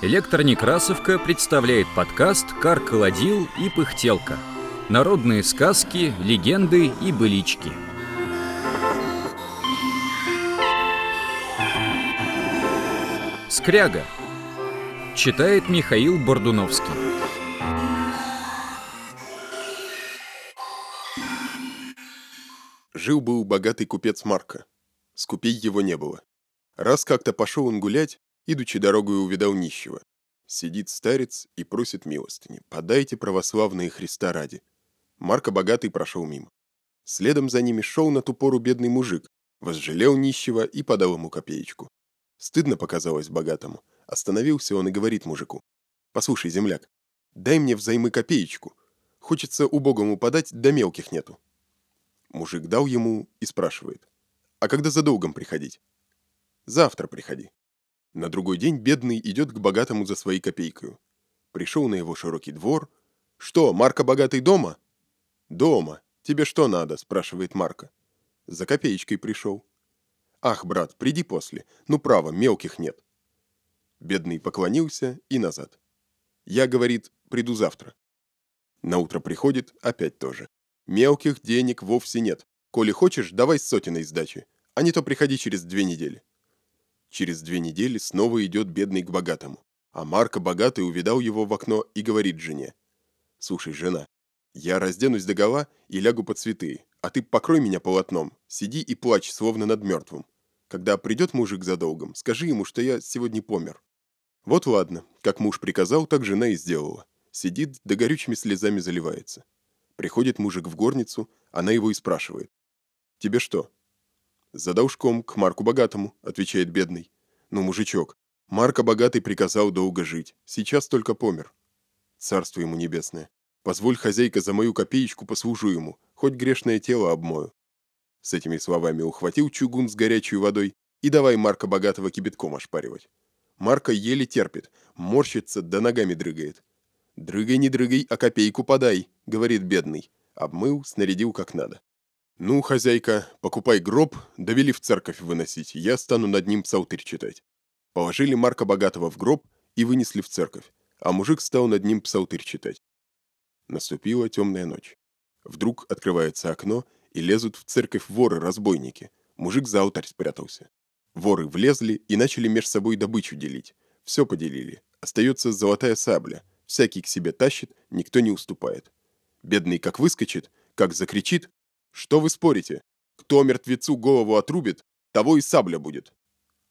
Электронекрасовка представляет подкаст «Кар-колодил и пыхтелка». Народные сказки, легенды и былички. Скряга. Читает Михаил Бордуновский. Жил-был богатый купец Марка. Скупей его не было. Раз как-то пошел он гулять, идучи дорогою увидал нищего. Сидит старец и просит милостыни. «Подайте православные Христа ради». Марка богатый прошел мимо. Следом за ними шел на ту пору бедный мужик, возжалел нищего и подал ему копеечку. Стыдно показалось богатому. Остановился он и говорит мужику. «Послушай, земляк, дай мне взаймы копеечку. Хочется убогому подать, да мелких нету». Мужик дал ему и спрашивает. «А когда за долгом приходить?» Завтра приходи. На другой день бедный идет к богатому за своей копейкою. Пришел на его широкий двор. «Что, Марка богатый дома?» «Дома. Тебе что надо?» – спрашивает Марка. «За копеечкой пришел». «Ах, брат, приди после. Ну, право, мелких нет». Бедный поклонился и назад. «Я, — говорит, — приду завтра». На утро приходит, опять тоже. «Мелких денег вовсе нет. Коли хочешь, давай сотенной сдачи, а не то приходи через две недели». Через две недели снова идет бедный к богатому. А Марко богатый увидал его в окно и говорит жене. «Слушай, жена, я разденусь догола и лягу под цветы, а ты покрой меня полотном, сиди и плачь, словно над мертвым. Когда придет мужик за долгом, скажи ему, что я сегодня помер». Вот ладно, как муж приказал, так жена и сделала. Сидит, да горючими слезами заливается. Приходит мужик в горницу, она его и спрашивает. «Тебе что, «За должком, к Марку Богатому», — отвечает бедный. «Ну, мужичок, Марка Богатый приказал долго жить, сейчас только помер». Царство ему небесное. Позволь, хозяйка, за мою копеечку послужу ему, хоть грешное тело обмою. С этими словами ухватил чугун с горячей водой и давай Марка Богатого кипятком ошпаривать. Марка еле терпит, морщится да ногами дрыгает. «Дрыгай, не дрыгай, а копейку подай», — говорит бедный. Обмыл, снарядил как надо. «Ну, хозяйка, покупай гроб, довели в церковь выносить, я стану над ним псалтырь читать». Положили Марка Богатого в гроб и вынесли в церковь, а мужик стал над ним псалтырь читать. Наступила темная ночь. Вдруг открывается окно, и лезут в церковь воры-разбойники. Мужик за алтарь спрятался. Воры влезли и начали меж собой добычу делить. Все поделили. Остается золотая сабля. Всякий к себе тащит, никто не уступает. Бедный как выскочит, как закричит, что вы спорите? Кто мертвецу голову отрубит, того и сабля будет.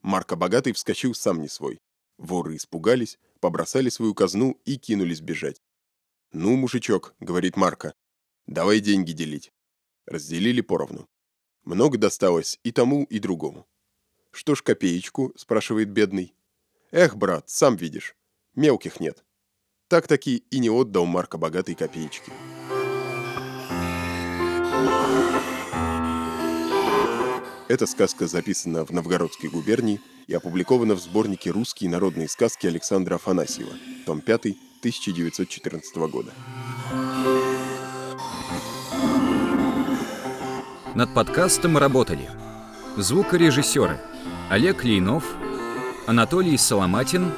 Марко Богатый вскочил сам не свой. Воры испугались, побросали свою казну и кинулись бежать. «Ну, мужичок», — говорит Марко, — «давай деньги делить». Разделили поровну. Много досталось и тому, и другому. «Что ж копеечку?» — спрашивает бедный. «Эх, брат, сам видишь, мелких нет». Так-таки и не отдал Марко богатой копеечки. Эта сказка записана в Новгородской губернии и опубликована в сборнике «Русские народные сказки» Александра Афанасьева, том 5, 1914 года. Над подкастом работали звукорежиссеры Олег Лейнов, Анатолий Соломатин,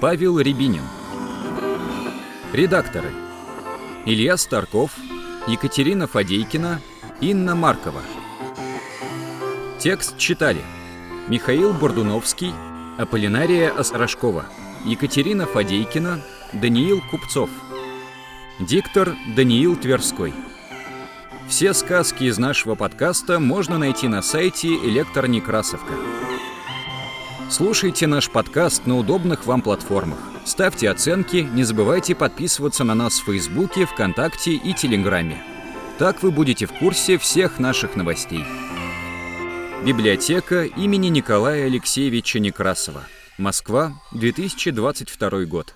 Павел Рябинин. Редакторы Илья Старков, Екатерина Фадейкина, Инна Маркова – Текст читали Михаил Бордуновский, Аполлинария Осторожкова, Екатерина Фадейкина, Даниил Купцов. Диктор Даниил Тверской. Все сказки из нашего подкаста можно найти на сайте Электронекрасовка. Слушайте наш подкаст на удобных вам платформах. Ставьте оценки, не забывайте подписываться на нас в Фейсбуке, ВКонтакте и Телеграме. Так вы будете в курсе всех наших новостей. Библиотека имени Николая Алексеевича Некрасова. Москва, 2022 год.